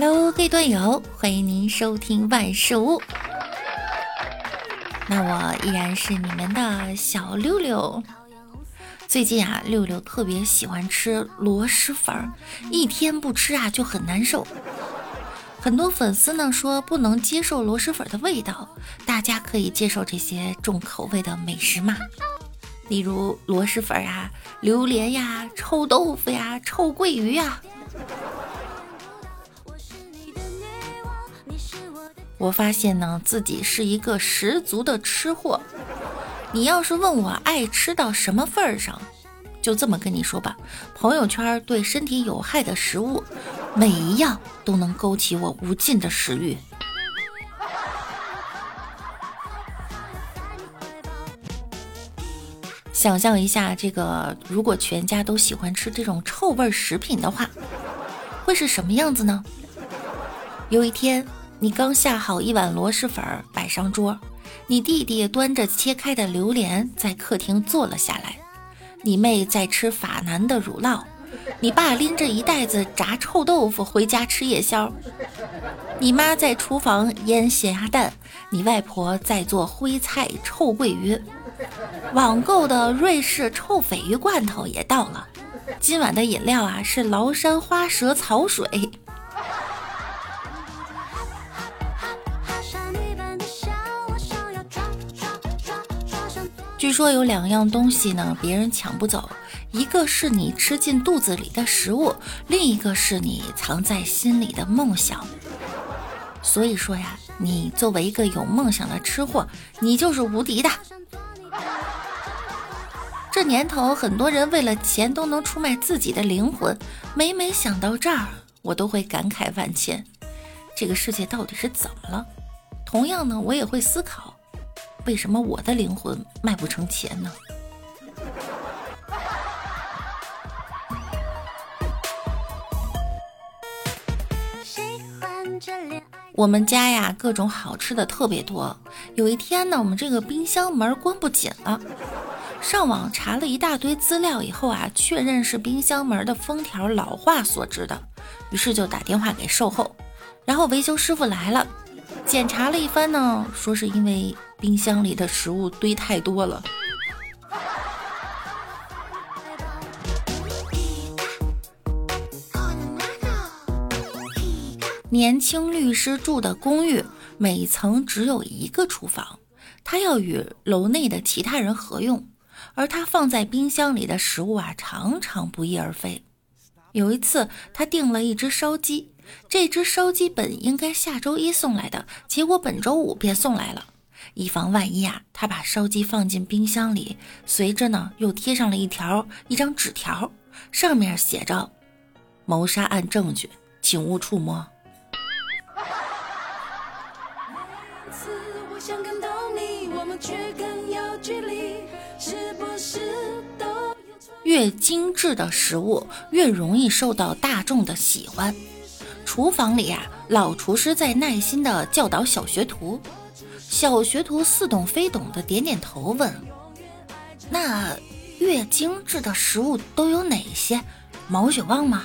Hello，各位段友，欢迎您收听万事屋。那我依然是你们的小六六。最近啊，六六特别喜欢吃螺蛳粉，一天不吃啊就很难受。很多粉丝呢说不能接受螺蛳粉的味道，大家可以接受这些重口味的美食吗？例如螺蛳粉啊、榴莲呀、臭豆腐呀、臭鳜鱼呀。我发现呢，自己是一个十足的吃货。你要是问我爱吃到什么份儿上，就这么跟你说吧，朋友圈对身体有害的食物，每一样都能勾起我无尽的食欲。想象一下，这个如果全家都喜欢吃这种臭味食品的话，会是什么样子呢？有一天，你刚下好一碗螺蛳粉儿摆上桌。你弟弟端着切开的榴莲在客厅坐了下来，你妹在吃法南的乳酪，你爸拎着一袋子炸臭豆腐回家吃夜宵，你妈在厨房腌咸鸭蛋，你外婆在做徽菜臭鳜鱼，网购的瑞士臭鲱鱼罐头也到了，今晚的饮料啊是崂山花蛇草水。据说有两样东西呢，别人抢不走，一个是你吃进肚子里的食物，另一个是你藏在心里的梦想。所以说呀，你作为一个有梦想的吃货，你就是无敌的。这年头，很多人为了钱都能出卖自己的灵魂。每每想到这儿，我都会感慨万千。这个世界到底是怎么了？同样呢，我也会思考。为什么我的灵魂卖不成钱呢？我们家呀，各种好吃的特别多。有一天呢，我们这个冰箱门关不紧了，上网查了一大堆资料以后啊，确认是冰箱门的封条老化所致的，于是就打电话给售后，然后维修师傅来了，检查了一番呢，说是因为。冰箱里的食物堆太多了。年轻律师住的公寓，每层只有一个厨房，他要与楼内的其他人合用，而他放在冰箱里的食物啊，常常不翼而飞。有一次，他订了一只烧鸡，这只烧鸡本应该下周一送来的，结果本周五便送来了。以防万一啊，他把烧鸡放进冰箱里，随着呢又贴上了一条一张纸条，上面写着：“谋杀案证据，请勿触摸。”越精致的食物越容易受到大众的喜欢。厨房里啊，老厨师在耐心的教导小学徒。小学徒似懂非懂的点点头，问：“那越精致的食物都有哪些？毛血旺吗？”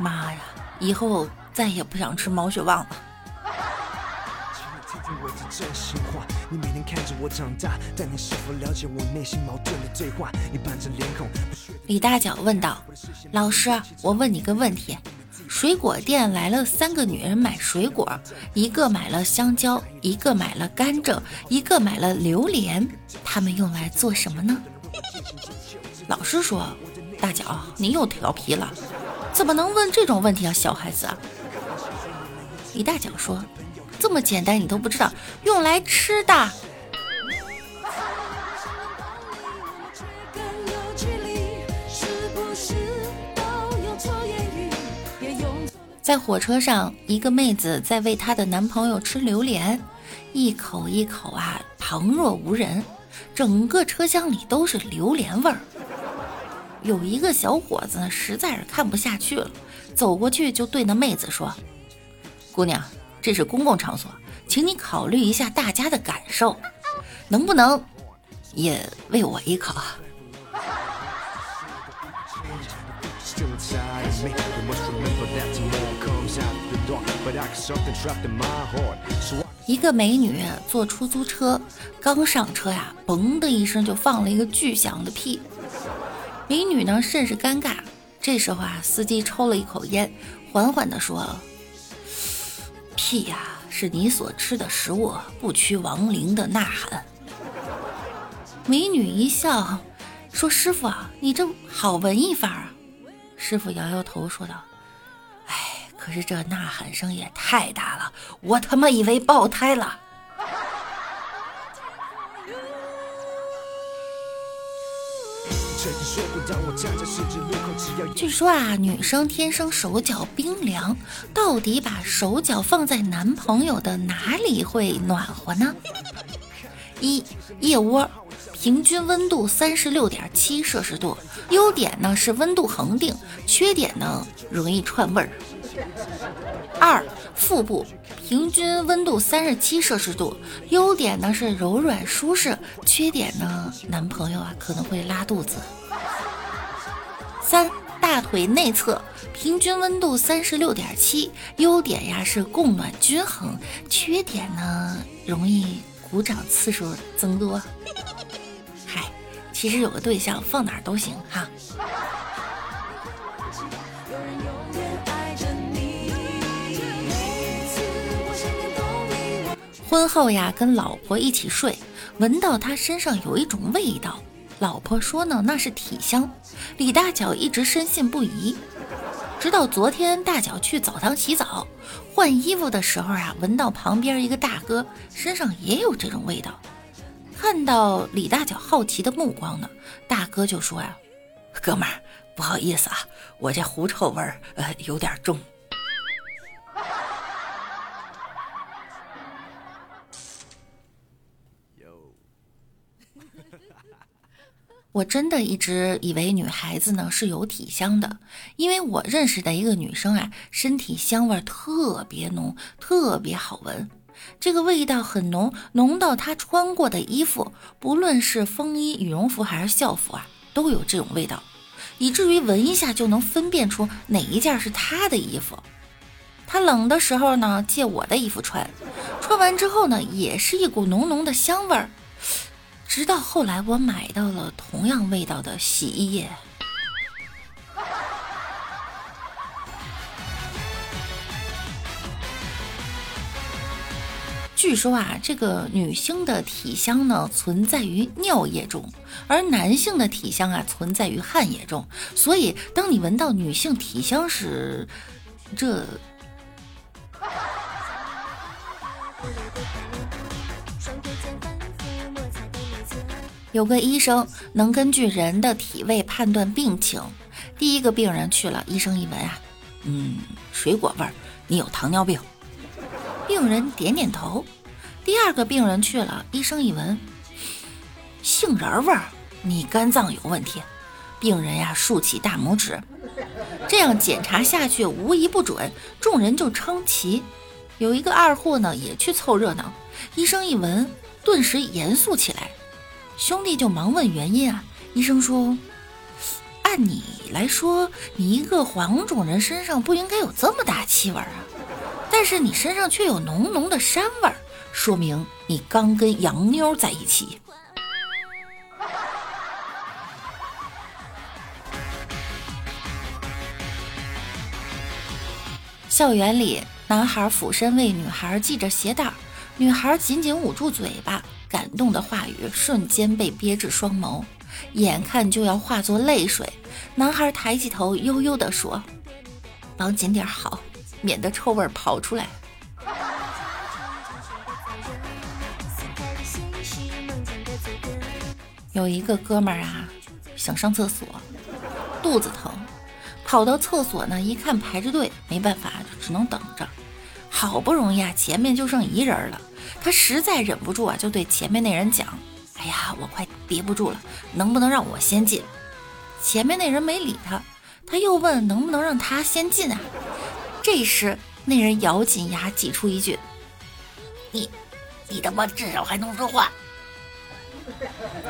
妈呀，以后再也不想吃毛血旺了。李大脚问道：“老师，我问你个问题。”水果店来了三个女人买水果，一个买了香蕉，一个买了甘蔗，一个买了榴莲。他们用来做什么呢？老师说：“大脚，你又调皮了，怎么能问这种问题啊，小孩子？”李大脚说：“这么简单你都不知道，用来吃的。”在火车上，一个妹子在喂她的男朋友吃榴莲，一口一口啊，旁若无人，整个车厢里都是榴莲味儿。有一个小伙子实在是看不下去了，走过去就对那妹子说：“姑娘，这是公共场所，请你考虑一下大家的感受，能不能也喂我一口？”一个美女坐出租车，刚上车呀，嘣的一声就放了一个巨响的屁。美女呢甚是尴尬。这时候啊，司机抽了一口烟，缓缓地说：“屁呀，是你所吃的食物，不屈亡灵的呐喊。”美女一笑，说：“师傅啊，你这好文艺范儿啊。”师傅摇摇头说道：“，可是这呐喊声也太大了，我他妈以为爆胎了。”据说啊，女生天生手脚冰凉，到底把手脚放在男朋友的哪里会暖和呢？一腋窝。平均温度三十六点七摄氏度，优点呢是温度恒定，缺点呢容易串味儿。二腹部平均温度三十七摄氏度，优点呢是柔软舒适，缺点呢男朋友啊可能会拉肚子。三大腿内侧平均温度三十六点七，优点呀是供暖均衡，缺点呢容易鼓掌次数增多。嗨其实有个对象放哪儿都行哈。婚后呀，跟老婆一起睡，闻到她身上有一种味道，老婆说呢那是体香。李大脚一直深信不疑，直到昨天大脚去澡堂洗澡，换衣服的时候啊，闻到旁边一个大哥身上也有这种味道。看到李大脚好奇的目光呢，大哥就说呀：“哥们儿，不好意思啊，我这狐臭味儿呃有点重。”我真的一直以为女孩子呢是有体香的，因为我认识的一个女生啊，身体香味特别浓，特别好闻。这个味道很浓，浓到她穿过的衣服，不论是风衣、羽绒服还是校服啊，都有这种味道，以至于闻一下就能分辨出哪一件是她的衣服。她冷的时候呢，借我的衣服穿，穿完之后呢，也是一股浓浓的香味儿。直到后来我买到了同样味道的洗衣液。据说啊，这个女性的体香呢存在于尿液中，而男性的体香啊存在于汗液中。所以，当你闻到女性体香时，这有个医生能根据人的体味判断病情。第一个病人去了，医生一闻啊，嗯，水果味儿，你有糖尿病。病人点点头。第二个病人去了，医生一闻，杏仁味儿，你肝脏有问题。病人呀竖起大拇指，这样检查下去无一不准。众人就称奇。有一个二货呢也去凑热闹，医生一闻，顿时严肃起来。兄弟就忙问原因啊。医生说，按你来说，你一个黄种人身上不应该有这么大气味啊。但是你身上却有浓浓的膻味儿，说明你刚跟洋妞在一起。校园里，男孩俯身为女孩系着鞋带儿，女孩紧紧捂住嘴巴，感动的话语瞬间被憋至双眸，眼看就要化作泪水。男孩抬起头，悠悠地说：“绑紧点好。”免得臭味跑出来。有一个哥们儿啊，想上厕所，肚子疼，跑到厕所呢，一看排着队，没办法，就只能等着。好不容易啊，前面就剩一人了，他实在忍不住啊，就对前面那人讲：“哎呀，我快憋不住了，能不能让我先进？”前面那人没理他，他又问：“能不能让他先进啊？”这时，那人咬紧牙挤出一句：“你，你他妈至少还能说话。”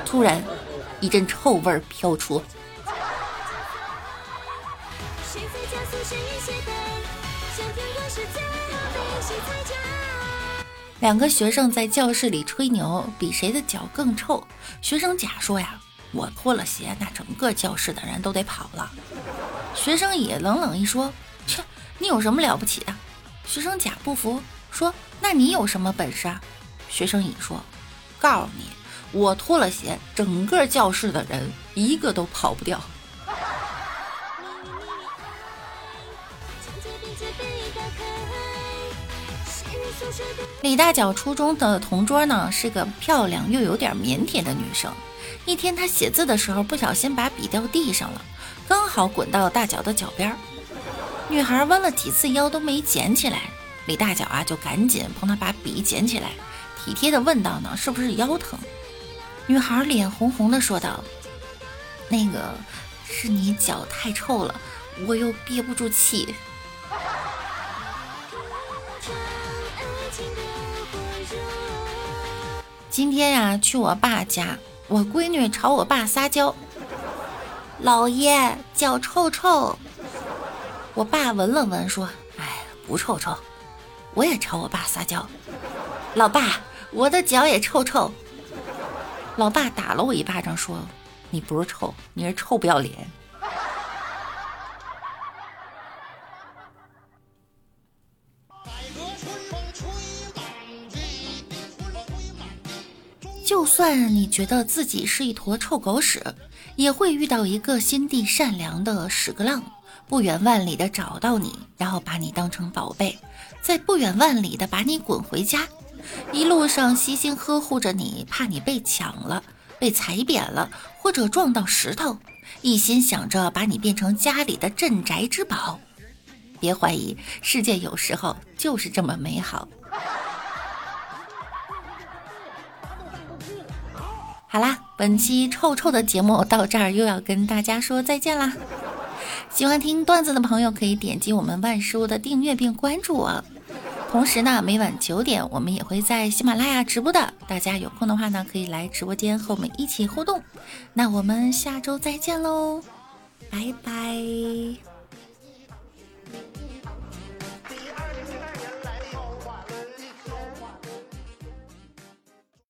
突然，一阵臭味飘出。两个学生在教室里吹牛，比谁的脚更臭。学生甲说呀：“我脱了鞋，那整个教室的人都得跑了。”学生乙冷冷一说：“切，你有什么了不起的？”学生甲不服，说：“那你有什么本事啊？”学生乙说：“告诉你，我脱了鞋，整个教室的人一个都跑不掉。”李大脚初中的同桌呢，是个漂亮又有点腼腆的女生。一天，她写字的时候不小心把笔掉地上了，刚好滚到大脚的脚边。女孩弯了几次腰都没捡起来，李大脚啊就赶紧帮她把笔捡起来，体贴的问道：“呢，是不是腰疼？”女孩脸红红的说道：“那个是你脚太臭了，我又憋不住气。”今天呀，去我爸家，我闺女朝我爸撒娇：“老爷，脚臭臭。”我爸闻了闻，说：“哎，不臭臭。”我也朝我爸撒娇：“老爸，我的脚也臭臭。”老爸打了我一巴掌，说：“你不是臭，你是臭不要脸。”就算你觉得自己是一坨臭狗屎，也会遇到一个心地善良的屎壳郎，不远万里的找到你，然后把你当成宝贝，再不远万里的把你滚回家，一路上悉心呵护着你，怕你被抢了、被踩扁了或者撞到石头，一心想着把你变成家里的镇宅之宝。别怀疑，世界有时候就是这么美好。好啦，本期臭臭的节目到这儿又要跟大家说再见啦！喜欢听段子的朋友可以点击我们万事屋的订阅并关注我。同时呢，每晚九点我们也会在喜马拉雅直播的，大家有空的话呢，可以来直播间和我们一起互动。那我们下周再见喽，拜拜。